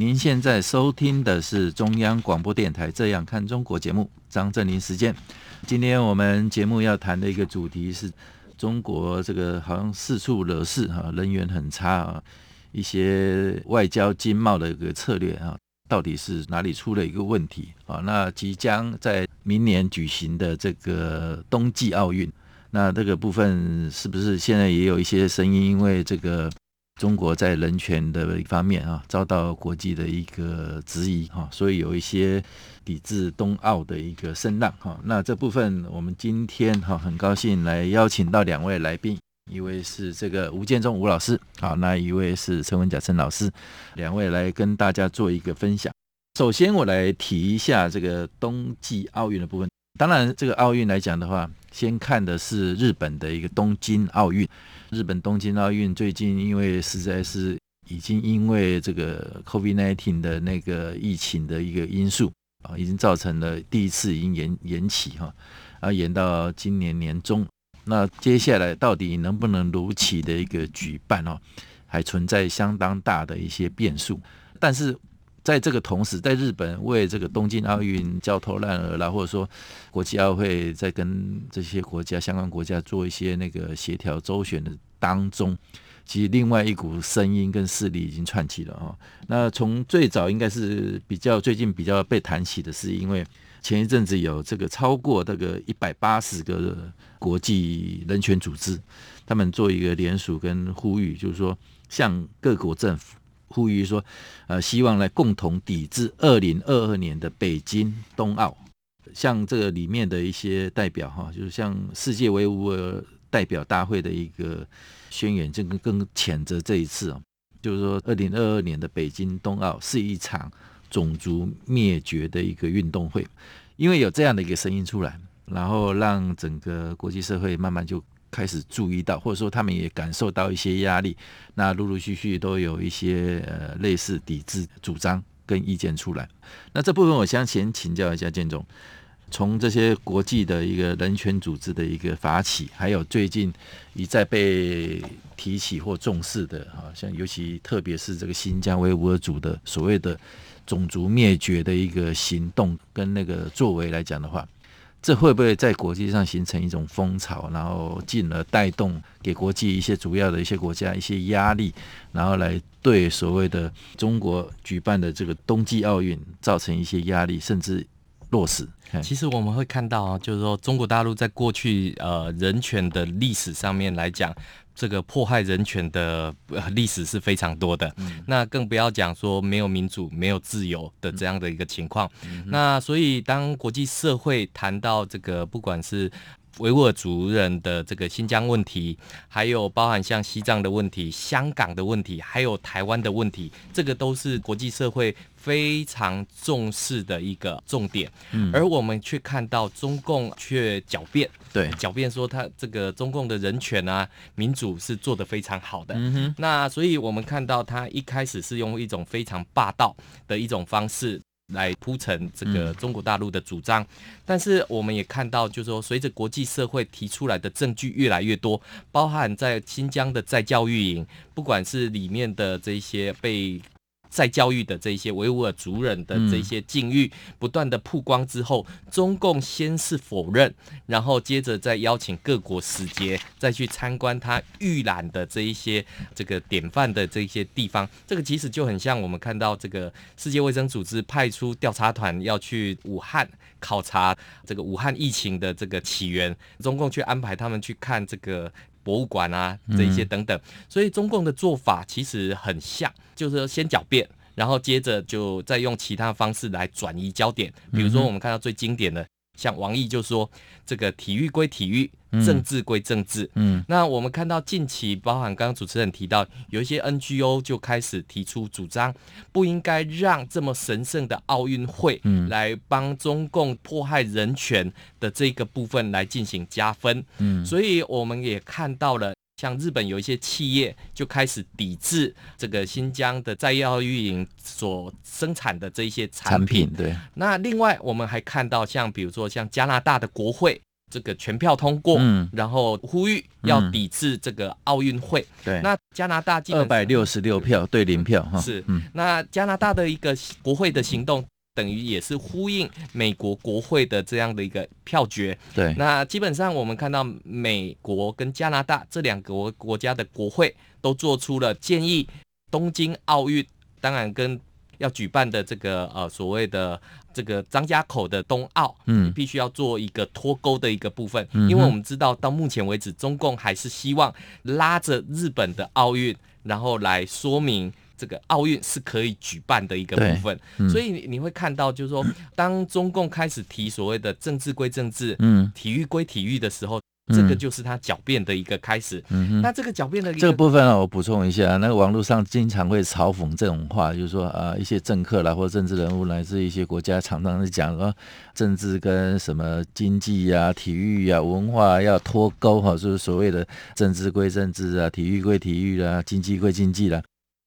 您现在收听的是中央广播电台《这样看中国》节目，张振林时间。今天我们节目要谈的一个主题是中国这个好像四处惹事哈，人缘很差啊，一些外交经贸的一个策略啊，到底是哪里出了一个问题啊？那即将在明年举行的这个冬季奥运，那这个部分是不是现在也有一些声音，因为这个？中国在人权的一方面啊，遭到国际的一个质疑哈，所以有一些抵制冬奥的一个声浪哈。那这部分我们今天哈很高兴来邀请到两位来宾，一位是这个吴建忠吴老师，好，那一位是陈文甲陈老师，两位来跟大家做一个分享。首先我来提一下这个冬季奥运的部分。当然，这个奥运来讲的话，先看的是日本的一个东京奥运。日本东京奥运最近因为实在是已经因为这个 COVID-19 的那个疫情的一个因素啊，已经造成了第一次已经延延期哈，啊延到今年年中。那接下来到底能不能如期的一个举办哦，还存在相当大的一些变数。但是在这个同时，在日本为这个东京奥运焦头烂额啦，或者说国际奥会在跟这些国家相关国家做一些那个协调周旋的当中，其实另外一股声音跟势力已经串起了啊。那从最早应该是比较最近比较被谈起的是，因为前一阵子有这个超过这个一百八十个国际人权组织，他们做一个联署跟呼吁，就是说向各国政府。呼吁说，呃，希望来共同抵制二零二二年的北京冬奥。像这个里面的一些代表哈，就是像世界维吾尔代表大会的一个宣言，就更更谴责这一次啊，就是说二零二二年的北京冬奥是一场种族灭绝的一个运动会，因为有这样的一个声音出来，然后让整个国际社会慢慢就。开始注意到，或者说他们也感受到一些压力，那陆陆续续都有一些呃类似抵制主张跟意见出来。那这部分我想先请教一下建总，从这些国际的一个人权组织的一个发起，还有最近一再被提起或重视的，啊，像尤其特别是这个新疆维吾尔族的所谓的种族灭绝的一个行动跟那个作为来讲的话。这会不会在国际上形成一种风潮，然后进而带动给国际一些主要的一些国家一些压力，然后来对所谓的中国举办的这个冬季奥运造成一些压力，甚至落实？其实我们会看到啊，就是说中国大陆在过去呃人权的历史上面来讲。这个迫害人权的历史是非常多的，嗯、那更不要讲说没有民主、没有自由的这样的一个情况。嗯、那所以，当国际社会谈到这个，不管是维吾尔族人的这个新疆问题，还有包含像西藏的问题、香港的问题，还有台湾的问题，这个都是国际社会非常重视的一个重点。嗯，而我们却看到中共却狡辩，对，狡辩说他这个中共的人权啊、民主是做得非常好的。嗯哼，那所以我们看到他一开始是用一种非常霸道的一种方式。来铺陈这个中国大陆的主张，但是我们也看到，就是说，随着国际社会提出来的证据越来越多，包含在新疆的在教育营，不管是里面的这些被。在教育的这些维吾尔族人的这些境遇不断的曝光之后，中共先是否认，然后接着再邀请各国使节再去参观他预览的这一些这个典范的这些地方。这个其实就很像我们看到这个世界卫生组织派出调查团要去武汉考察这个武汉疫情的这个起源，中共去安排他们去看这个。博物馆啊，这一些等等，所以中共的做法其实很像，就是说先狡辩，然后接着就再用其他方式来转移焦点。比如说，我们看到最经典的像王毅就说，这个体育归体育，政治归政治。嗯，那我们看到近期，包含刚刚主持人提到，有一些 NGO 就开始提出主张，不应该让这么神圣的奥运会，嗯来帮中共迫害人权的这个部分来进行加分。嗯，所以我们也看到了。像日本有一些企业就开始抵制这个新疆的在亚运营所生产的这一些产品。对。那另外我们还看到，像比如说像加拿大的国会这个全票通过，然后呼吁要抵制这个奥运会。对。那加拿大二百六十六票对零票哈。是。那加拿大的一个国会的行动。等于也是呼应美国国会的这样的一个票决。对，那基本上我们看到美国跟加拿大这两个国家的国会都做出了建议，东京奥运当然跟要举办的这个呃所谓的这个张家口的冬奥，嗯，必须要做一个脱钩的一个部分，因为我们知道到目前为止，中共还是希望拉着日本的奥运，然后来说明。这个奥运是可以举办的一个部分，嗯、所以你会看到，就是说，当中共开始提所谓的政治归政治，嗯，体育归体育的时候，嗯、这个就是他狡辩的一个开始。嗯哼，那这个狡辩的一个这个部分啊，我补充一下，那个网络上经常会嘲讽这种话，就是说啊，一些政客啦或者政治人物来自一些国家，常常是讲说政治跟什么经济呀、啊、体育呀、啊、文化要脱钩哈，就是所谓的政治归政治啊，体育归体育啊，经济归经济啦。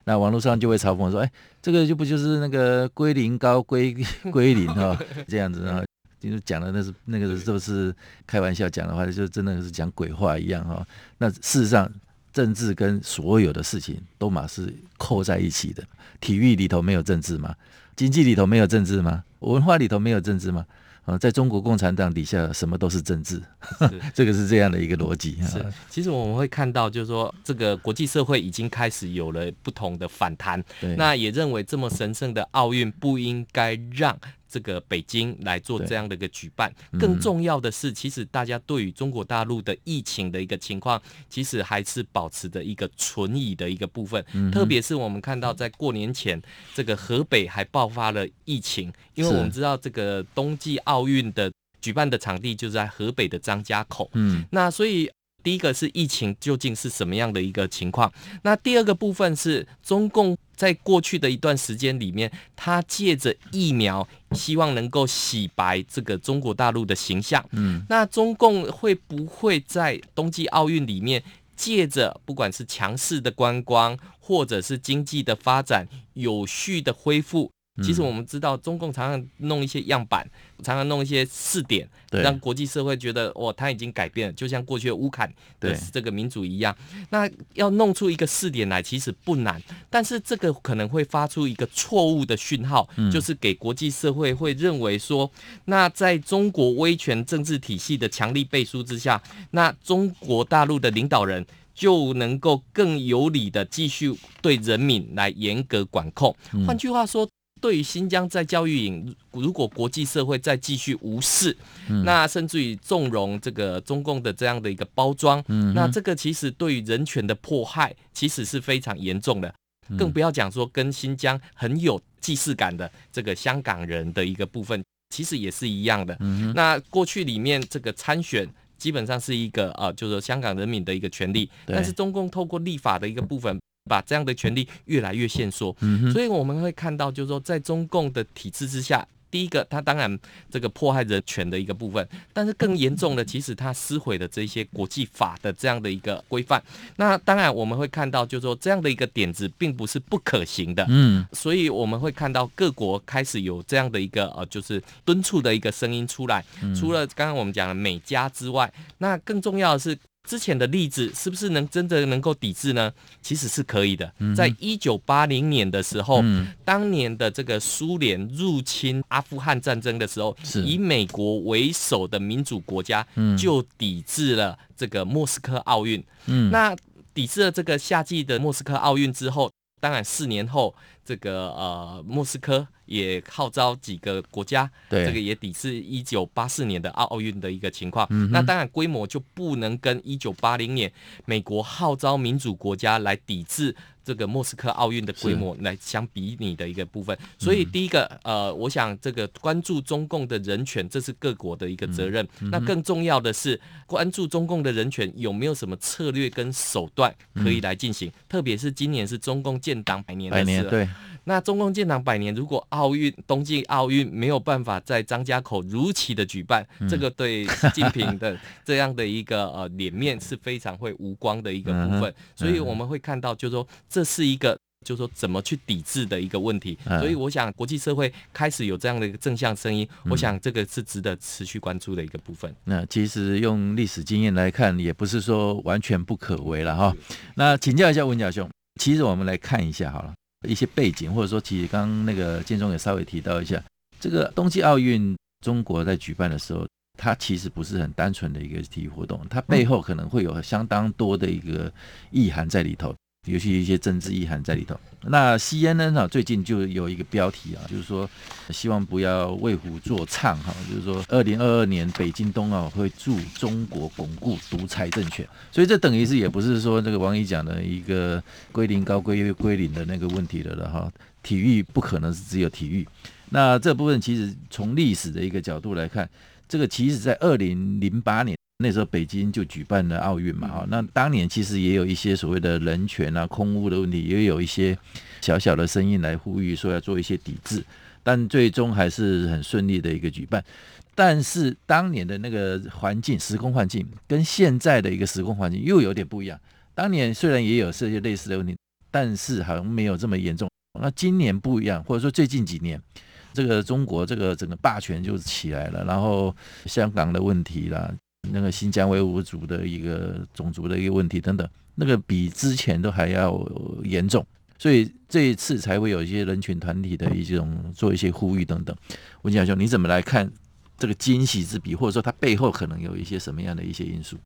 那网络上就会嘲讽说：“哎，这个就不就是那个龟苓膏 龟龟苓哈，这样子啊？就是讲的那是那个是不是开玩笑讲的话，就真的是讲鬼话一样哈。那事实上，政治跟所有的事情都嘛是扣在一起的。体育里头没有政治吗？经济里头没有政治吗？文化里头没有政治吗？”啊，在中国共产党底下，什么都是政治，这个是这样的一个逻辑。是，其实我们会看到，就是说，这个国际社会已经开始有了不同的反弹，那也认为这么神圣的奥运不应该让。这个北京来做这样的一个举办，嗯、更重要的是，其实大家对于中国大陆的疫情的一个情况，其实还是保持着一个存疑的一个部分。嗯、特别是我们看到在过年前，这个河北还爆发了疫情，因为我们知道这个冬季奥运的举办的场地就是在河北的张家口。嗯，那所以。第一个是疫情究竟是什么样的一个情况？那第二个部分是中共在过去的一段时间里面，他借着疫苗，希望能够洗白这个中国大陆的形象。嗯，那中共会不会在冬季奥运里面借着不管是强势的观光，或者是经济的发展，有序的恢复？其实我们知道，中共常常弄一些样板，常常弄一些试点，让国际社会觉得哦，他已经改变了，就像过去的乌坎的这个民主一样。那要弄出一个试点来，其实不难，但是这个可能会发出一个错误的讯号，嗯、就是给国际社会会认为说，那在中国威权政治体系的强力背书之下，那中国大陆的领导人就能够更有理的继续对人民来严格管控。换、嗯、句话说。对于新疆在教育营，如果国际社会再继续无视，嗯、那甚至于纵容这个中共的这样的一个包装，嗯、那这个其实对于人权的迫害，其实是非常严重的。嗯、更不要讲说跟新疆很有既视感的这个香港人的一个部分，其实也是一样的。嗯、那过去里面这个参选基本上是一个啊，就是说香港人民的一个权利，但是中共透过立法的一个部分。把这样的权利越来越限缩，嗯、所以我们会看到，就是说，在中共的体制之下，第一个，他当然这个迫害人权的一个部分，但是更严重的，其实他撕毁了这些国际法的这样的一个规范。那当然我们会看到，就是说，这样的一个点子并不是不可行的，嗯，所以我们会看到各国开始有这样的一个呃，就是敦促的一个声音出来。嗯、除了刚刚我们讲的美加之外，那更重要的是。之前的例子是不是能真的能够抵制呢？其实是可以的。在一九八零年的时候，嗯、当年的这个苏联入侵阿富汗战争的时候，是以美国为首的民主国家就抵制了这个莫斯科奥运。嗯、那抵制了这个夏季的莫斯科奥运之后，当然四年后，这个呃莫斯科。也号召几个国家，对，这个也抵制一九八四年的奥奥运的一个情况。嗯、那当然规模就不能跟一九八零年美国号召民主国家来抵制。这个莫斯科奥运的规模来相比拟的一个部分，所以第一个呃，我想这个关注中共的人权，这是各国的一个责任。那更重要的是关注中共的人权有没有什么策略跟手段可以来进行，特别是今年是中共建党百年的时候。对。那中共建党百年，如果奥运冬季奥运没有办法在张家口如期的举办，这个对习近平的 这样的一个呃脸面是非常会无光的一个部分。所以我们会看到，就是说这是一个，就是说怎么去抵制的一个问题。所以我想，国际社会开始有这样的一个正向声音，我想这个是值得持续关注的一个部分。那其实用历史经验来看，也不是说完全不可为了哈。那请教一下文甲兄，其实我们来看一下好了。一些背景，或者说，其实刚刚那个建中也稍微提到一下，这个冬季奥运中国在举办的时候，它其实不是很单纯的一个体育活动，它背后可能会有相当多的一个意涵在里头。尤其一些政治意涵在里头。那 CNN 啊，最近就有一个标题啊，就是说希望不要为虎作伥哈，就是说二零二二年北京冬奥会助中国巩固独裁政权。所以这等于是也不是说这个王毅讲的一个归零高归归零的那个问题了了哈。体育不可能是只有体育。那这部分其实从历史的一个角度来看，这个其实在二零零八年。那时候北京就举办了奥运嘛，哈，那当年其实也有一些所谓的人权啊、空污的问题，也有一些小小的声音来呼吁说要做一些抵制，但最终还是很顺利的一个举办。但是当年的那个环境、时空环境跟现在的一个时空环境又有点不一样。当年虽然也有这些类似的问题，但是好像没有这么严重。那今年不一样，或者说最近几年，这个中国这个整个霸权就起来了，然后香港的问题啦。那个新疆维吾尔族的一个种族的一个问题等等，那个比之前都还要严重，所以这一次才会有一些人群团体的一种做一些呼吁等等。文甲兄，你怎么来看这个惊喜之笔，或者说它背后可能有一些什么样的一些因素？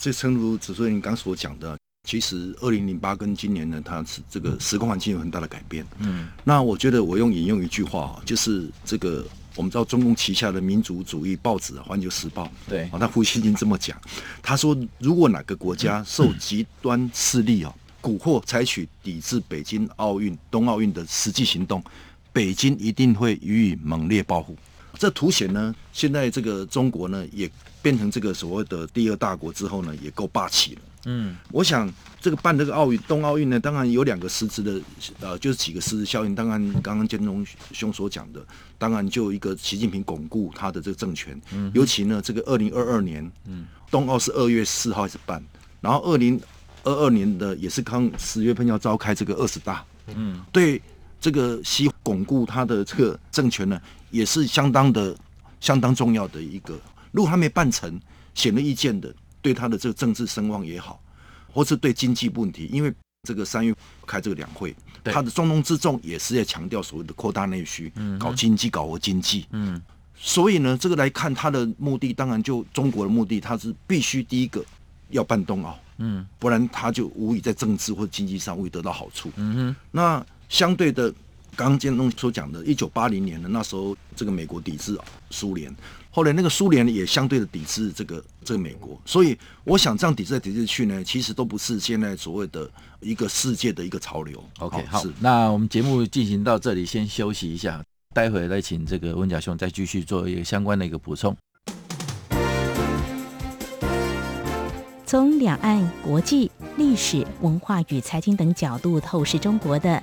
这正如主持人刚所讲的，其实二零零八跟今年呢，它是这个时空环境有很大的改变。嗯，那我觉得我用引用一句话，就是这个。我们知道中共旗下的民族主义报纸《环球时报》对啊，他胡锡进这么讲，他说如果哪个国家受极端势力啊蛊惑，采取抵制北京奥运、冬奥运的实际行动，北京一定会予以猛烈报复。这凸显呢，现在这个中国呢，也变成这个所谓的第二大国之后呢，也够霸气了。嗯，我想这个办这个奥运、冬奥运呢，当然有两个实质的，呃，就是几个实质效应。当然，刚刚建忠兄所讲的，当然就一个习近平巩固他的这个政权。嗯，尤其呢，这个二零二二年，嗯，冬奥是二月四号开始办，然后二零二二年的也是刚十月份要召开这个二十大。嗯，对这个西巩固他的这个政权呢，也是相当的、相当重要的一个。如果他没办成，显而易见的。对他的这个政治声望也好，或是对经济问题，因为这个三月开这个两会，他的重中之重也是在强调所谓的扩大内需，搞经济，搞活经济。嗯，所以呢，这个来看他的目的，当然就中国的目的，他是必须第一个要办冬奥，嗯，不然他就无以在政治或经济上未得到好处。嗯哼，那相对的，刚刚建东所讲的，一九八零年的那时候，这个美国抵制苏联。后来那个苏联也相对的抵制这个这个美国，所以我想这样抵制来抵制去呢，其实都不是现在所谓的一个世界的一个潮流。OK，好，是那我们节目进行到这里，先休息一下，待会来请这个温家兄再继续做一个相关的一个补充。从两岸、国际、历史、文化与财经等角度透视中国的，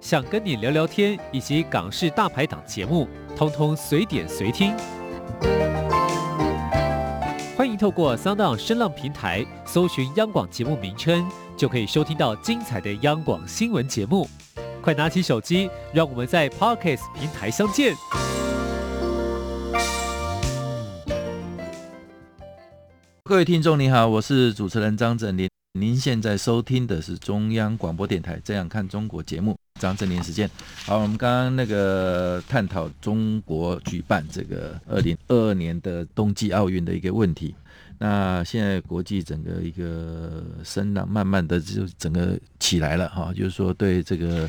想跟你聊聊天，以及港式大排档节目，通通随点随听。欢迎透过 Sound 声浪平台搜寻央广节目名称，就可以收听到精彩的央广新闻节目。快拿起手机，让我们在 Podcast 平台相见。各位听众，你好，我是主持人张振林。您现在收听的是中央广播电台《这样看中国》节目。张正霖时间，好，我们刚刚那个探讨中国举办这个二零二二年的冬季奥运的一个问题。那现在国际整个一个声浪慢慢的就整个起来了哈，就是说对这个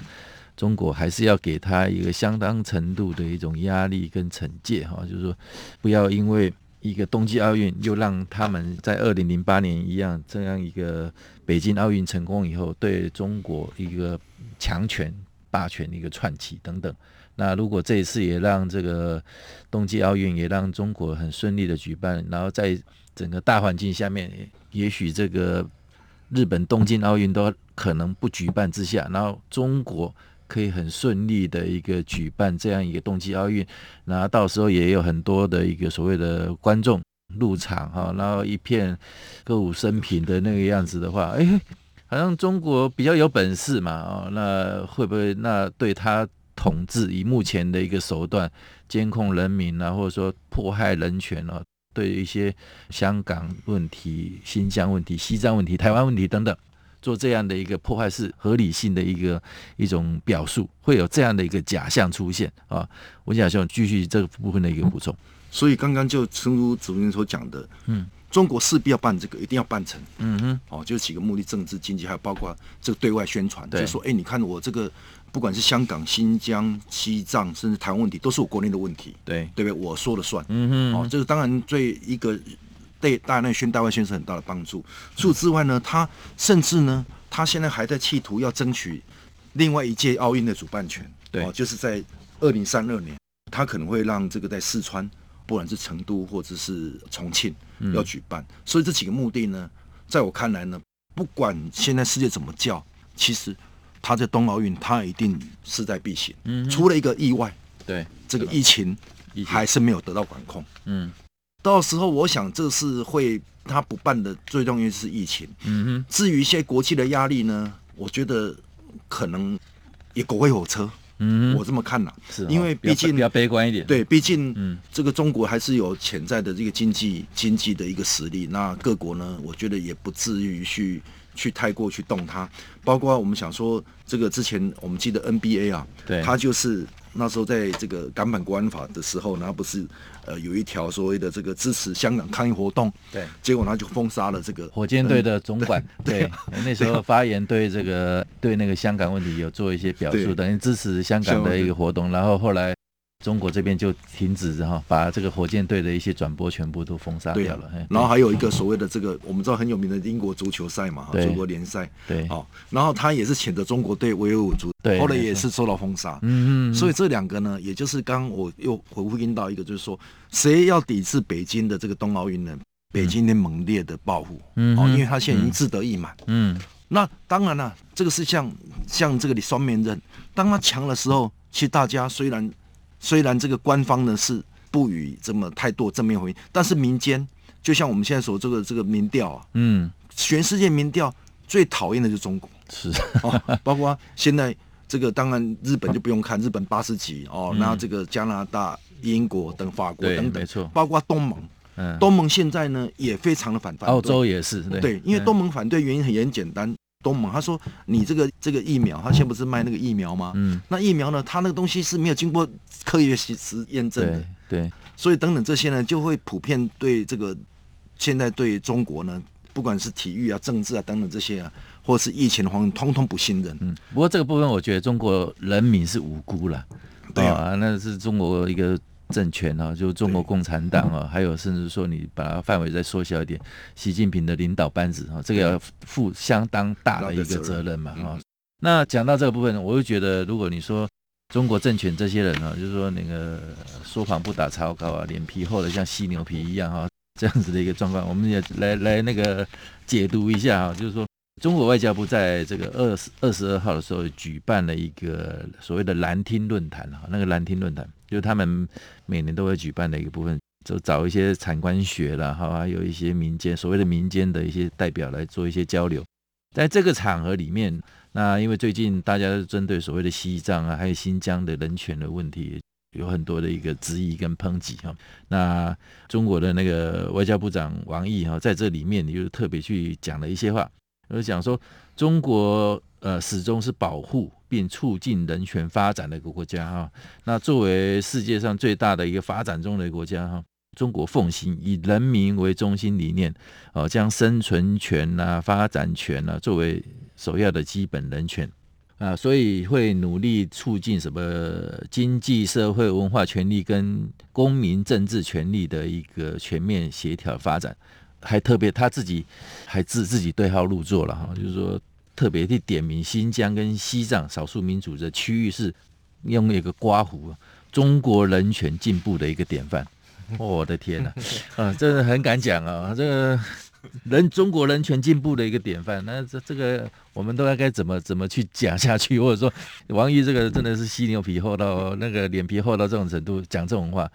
中国还是要给他一个相当程度的一种压力跟惩戒哈，就是说不要因为一个冬季奥运又让他们在二零零八年一样这样一个北京奥运成功以后对中国一个。强权霸权的一个串起等等，那如果这一次也让这个冬季奥运也让中国很顺利的举办，然后在整个大环境下面，也许这个日本东京奥运都可能不举办之下，然后中国可以很顺利的一个举办这样一个冬季奥运，然后到时候也有很多的一个所谓的观众入场哈，然后一片歌舞升平的那个样子的话，哎。好像中国比较有本事嘛，哦，那会不会那对他统治以目前的一个手段监控人民啊，或者说迫害人权啊，对一些香港问题、新疆问题、西藏问题、台湾问题等等，做这样的一个破坏是合理性的一个一种表述，会有这样的一个假象出现啊？我想希望继续这个部分的一个补充。所以刚刚就正如主持人所讲的，嗯。中国势必要办这个，一定要办成。嗯哼，哦，就是几个目的：政治、经济，还有包括这个对外宣传。就是说，哎，你看我这个，不管是香港、新疆、西藏，甚至台湾问题，都是我国内的问题。对，对不对？我说了算。嗯哼，哦，这个当然对一个对大内宣、大外宣是很大的帮助。除此之外呢，他甚至呢，他现在还在企图要争取另外一届奥运的主办权。对，哦，就是在二零三二年，他可能会让这个在四川。不管是成都或者是重庆要举办，嗯，所以这几个目的呢，在我看来呢，不管现在世界怎么叫，其实他在冬奥运他一定势在必行。嗯，除了一个意外，对这个疫情还是没有得到管控。嗯，到时候我想这是会他不办的最重要是疫情。嗯哼，至于一些国际的压力呢，我觉得可能也狗会火车。嗯，我这么看呐，是因为毕竟比较悲观一点。对，毕竟嗯，这个中国还是有潜在的这个经济经济的一个实力。那各国呢，我觉得也不至于去去太过去动它。包括我们想说，这个之前我们记得 NBA 啊，对，它就是。那时候在这个港版国安法的时候，然后不是呃有一条所谓的这个支持香港抗议活动，对，结果他就封杀了这个火箭队的总管，对，那时候发言对这个对那个香港问题有做一些表述，等于支持香港的一个活动，然后后来。中国这边就停止哈，把这个火箭队的一些转播全部都封杀掉了。然后还有一个所谓的这个，我们知道很有名的英国足球赛嘛，中国联赛。对，好，然后他也是谴责中国队维吾尔族，后来也是受到封杀。嗯嗯。所以这两个呢，也就是刚我又回应到一个，就是说，谁要抵制北京的这个冬奥运呢？北京的猛烈的报复。嗯。哦，因为他现在已经志得意满。嗯。那当然了，这个是像像这个的双面刃。当他强的时候，其实大家虽然。虽然这个官方呢是不予这么太多正面回应，但是民间就像我们现在所这个这个民调啊，嗯，全世界民调最讨厌的就是中国，是。啊，包括现在这个当然日本就不用看，日本八十几哦，然后这个加拿大、英国等法国等等，没错，包括东盟，嗯，东盟现在呢也非常的反反，澳洲也是，对，因为东盟反对原因很很简单。东盟他说：“你这个这个疫苗，他现在不是卖那个疫苗吗？嗯，那疫苗呢？他那个东西是没有经过科学实实验证的，对，对，所以等等这些呢，就会普遍对这个现在对中国呢，不管是体育啊、政治啊等等这些啊，或者是疫情的方面，通通不信任。嗯，不过这个部分，我觉得中国人民是无辜了。对啊，啊，那是中国一个政权啊，就中国共产党啊，还有甚至说你把它范围再缩小一点，习近平的领导班子啊，这个要负相当大的一个责任嘛啊。那讲到这个部分，我就觉得，如果你说中国政权这些人啊，就是说那个说谎不打草稿啊，脸皮厚的像犀牛皮一样啊，这样子的一个状况，我们也来来那个解读一下啊，就是说。中国外交部在这个二十二十二号的时候举办了一个所谓的兰厅论坛哈，那个兰厅论坛就是他们每年都会举办的一个部分，就找一些产官学啦，哈，还有一些民间所谓的民间的一些代表来做一些交流。在这个场合里面，那因为最近大家针对所谓的西藏啊，还有新疆的人权的问题，有很多的一个质疑跟抨击哈。那中国的那个外交部长王毅哈，在这里面就特别去讲了一些话。我讲说，中国呃始终是保护并促进人权发展的一个国家哈。那作为世界上最大的一个发展中的国家哈，中国奉行以人民为中心理念，哦，将生存权呐、发展权呐作为首要的基本人权啊，所以会努力促进什么经济社会文化权利跟公民政治权利的一个全面协调发展。还特别他自己还自自己对号入座了哈，就是说特别去点名新疆跟西藏少数民族的区域是用一个刮胡中国人权进步的一个典范。我的天呐，啊，真的很敢讲啊！这个人中国人权进步的一个典范，那这这个我们都要该怎么怎么去讲下去？或者说王毅这个真的是犀牛皮厚到那个脸皮厚到这种程度，讲这种话。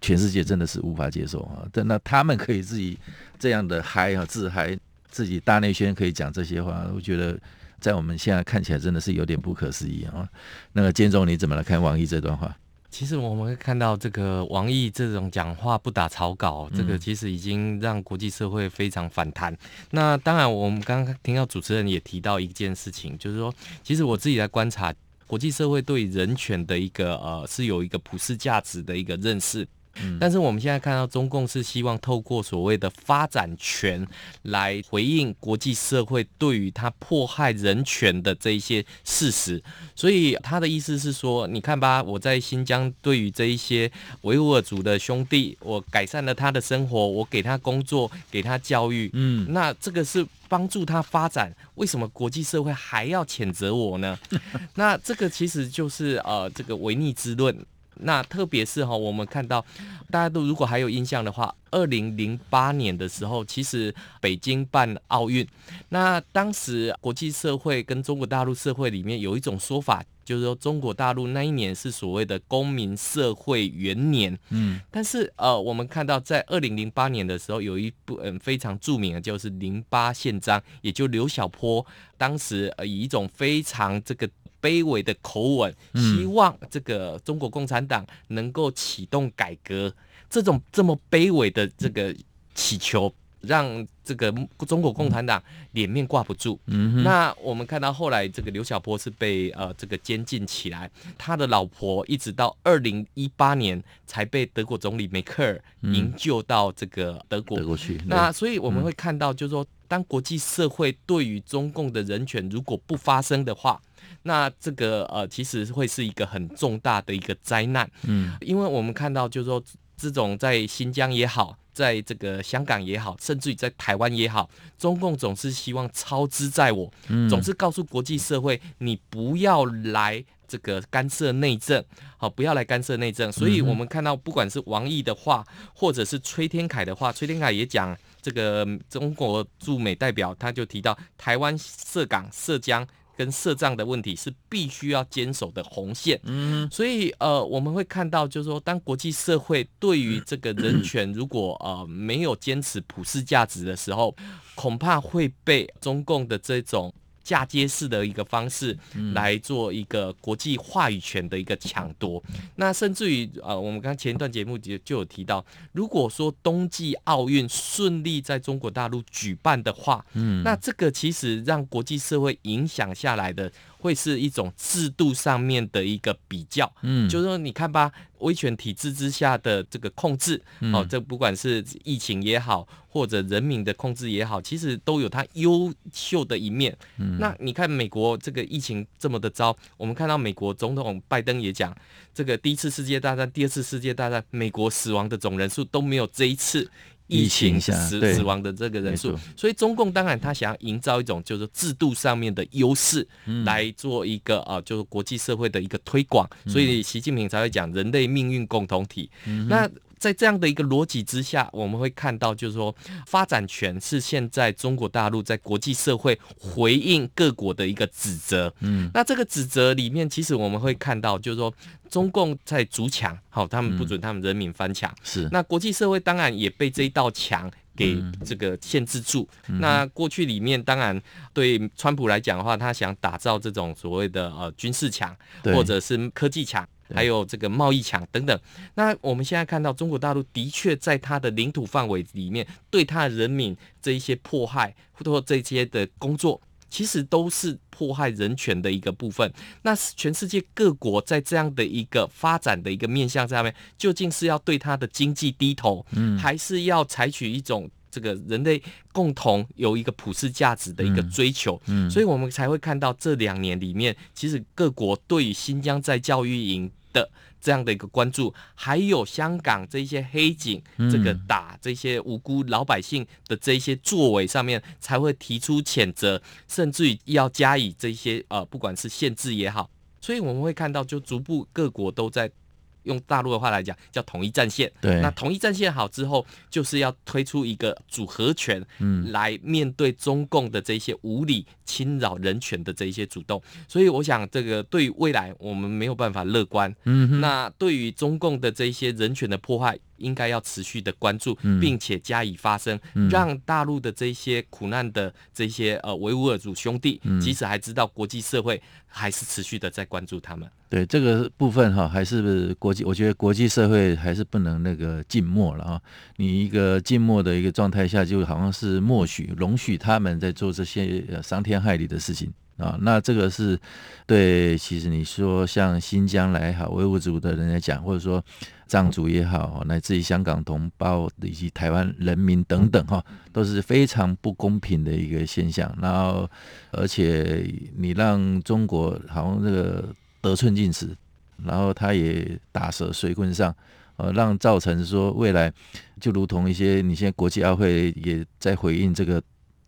全世界真的是无法接受啊！但那他们可以自己这样的嗨啊，自嗨，自己大内宣可以讲这些话，我觉得在我们现在看起来真的是有点不可思议啊。那个建中你怎么来看王毅这段话？其实我们会看到这个王毅这种讲话不打草稿，这个其实已经让国际社会非常反弹。嗯、那当然，我们刚刚听到主持人也提到一件事情，就是说，其实我自己在观察，国际社会对人权的一个呃是有一个普世价值的一个认识。但是我们现在看到中共是希望透过所谓的发展权来回应国际社会对于他迫害人权的这一些事实，所以他的意思是说，你看吧，我在新疆对于这一些维吾尔族的兄弟，我改善了他的生活，我给他工作，给他教育，嗯，那这个是帮助他发展，为什么国际社会还要谴责我呢？那这个其实就是呃这个违逆之论。那特别是哈，我们看到大家都如果还有印象的话，二零零八年的时候，其实北京办奥运，那当时国际社会跟中国大陆社会里面有一种说法，就是说中国大陆那一年是所谓的公民社会元年。嗯，但是呃，我们看到在二零零八年的时候，有一部嗯非常著名的，就是《零八宪章》，也就刘晓波当时呃以一种非常这个。卑微的口吻，希望这个中国共产党能够启动改革，这种这么卑微的这个祈求，让这个中国共产党脸面挂不住。嗯，那我们看到后来这个刘晓波是被呃这个监禁起来，他的老婆一直到二零一八年才被德国总理梅克尔营救到这个德国。德国去。那所以我们会看到，就是说，当国际社会对于中共的人权如果不发声的话，那这个呃，其实会是一个很重大的一个灾难，嗯，因为我们看到，就是说，这种在新疆也好，在这个香港也好，甚至于在台湾也好，中共总是希望操之在我，嗯，总是告诉国际社会，你不要来这个干涉内政，好，不要来干涉内政。所以我们看到，不管是王毅的话，或者是崔天凯的话，崔天凯也讲，这个中国驻美代表他就提到，台湾涉港涉疆。跟涉藏的问题是必须要坚守的红线，嗯，所以呃，我们会看到，就是说，当国际社会对于这个人 权如果呃没有坚持普世价值的时候，恐怕会被中共的这种。嫁接式的一个方式来做一个国际话语权的一个抢夺，那甚至于呃，我们刚前一段节目就就有提到，如果说冬季奥运顺利在中国大陆举办的话，嗯，那这个其实让国际社会影响下来的会是一种制度上面的一个比较。嗯，就是说你看吧，威权体制之下的这个控制，哦，这不管是疫情也好，或者人民的控制也好，其实都有它优秀的一面。嗯，那你看美国这个疫情这么的糟，我们看到美国总统拜登也讲，这个第一次世界大战、第二次世界大战，美国死亡的总人数都没有这一次。疫情死死亡的这个人数，所以中共当然他想要营造一种就是制度上面的优势，来做一个啊，就是国际社会的一个推广，所以习近平才会讲人类命运共同体。那在这样的一个逻辑之下，我们会看到，就是说，发展权是现在中国大陆在国际社会回应各国的一个指责。嗯，那这个指责里面，其实我们会看到，就是说，中共在筑墙，好，他们不准他们人民翻墙。是，那国际社会当然也被这一道墙给这个限制住。那过去里面，当然对川普来讲的话，他想打造这种所谓的呃军事墙，或者是科技墙。还有这个贸易墙等等，那我们现在看到中国大陆的确在它的领土范围里面，对它的人民这一些迫害或者这些的工作，其实都是迫害人权的一个部分。那全世界各国在这样的一个发展的一个面向上面，究竟是要对它的经济低头，嗯，还是要采取一种？这个人类共同有一个普世价值的一个追求，嗯，嗯，所以我们才会看到这两年里面，其实各国对于新疆在教育营的这样的一个关注，还有香港这些黑警这个打这些无辜老百姓的这些作为上面，才会提出谴责，甚至于要加以这些呃，不管是限制也好，所以我们会看到，就逐步各国都在。用大陆的话来讲，叫统一战线。对，那统一战线好之后，就是要推出一个组合拳，嗯，来面对中共的这些无理侵扰人权的这一些主动。所以，我想这个对于未来我们没有办法乐观。嗯，那对于中共的这一些人权的破坏，应该要持续的关注，并且加以发声，让大陆的这些苦难的这些呃维吾尔族兄弟，即使还知道国际社会还是持续的在关注他们。对这个部分哈，还是国际，我觉得国际社会还是不能那个静默了啊！你一个静默的一个状态下，就好像是默许、容许他们在做这些伤天害理的事情。啊，那这个是对，其实你说像新疆来哈，维吾尔族的人来讲，或者说藏族也好，乃至于香港同胞以及台湾人民等等哈，都是非常不公平的一个现象。然后，而且你让中国好像这个得寸进尺，然后他也打蛇随棍上，呃，让造成说未来就如同一些你现在国际奥会也在回应这个。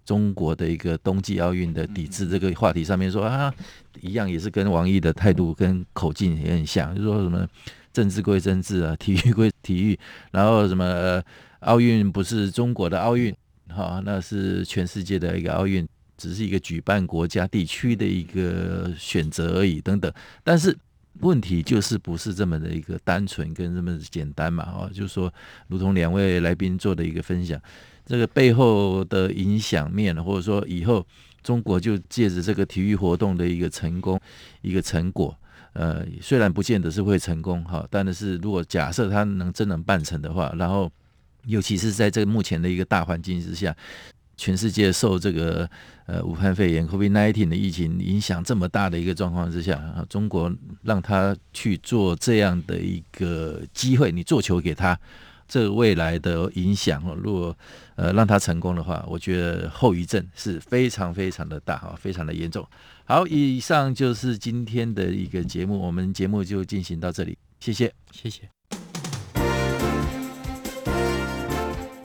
中国的一个冬季奥运的抵制这个话题上面说啊，一样也是跟王毅的态度跟口径也很像，就说什么政治归政治啊，体育归体育，然后什么奥运不是中国的奥运，哈，那是全世界的一个奥运，只是一个举办国家地区的一个选择而已等等。但是问题就是不是这么的一个单纯跟这么简单嘛，哦，就是说，如同两位来宾做的一个分享。这个背后的影响面，或者说以后中国就借着这个体育活动的一个成功、一个成果，呃，虽然不见得是会成功哈，但是如果假设他能真能办成的话，然后尤其是在这个目前的一个大环境之下，全世界受这个呃武汉肺炎 COVID-19 的疫情影响这么大的一个状况之下，中国让他去做这样的一个机会，你做球给他。这未来的影响哦，如果呃让他成功的话，我觉得后遗症是非常非常的大哈，非常的严重。好，以上就是今天的一个节目，我们节目就进行到这里，谢谢，谢谢。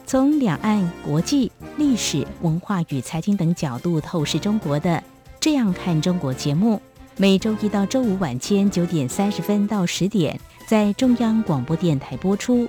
从两岸、国际、历史文化与财经等角度透视中国的《这样看中国》节目，每周一到周五晚间九点三十分到十点在中央广播电台播出。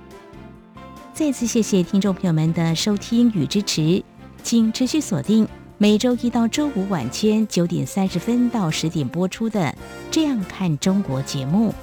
再次谢谢听众朋友们的收听与支持，请持续锁定每周一到周五晚间九点三十分到十点播出的《这样看中国》节目。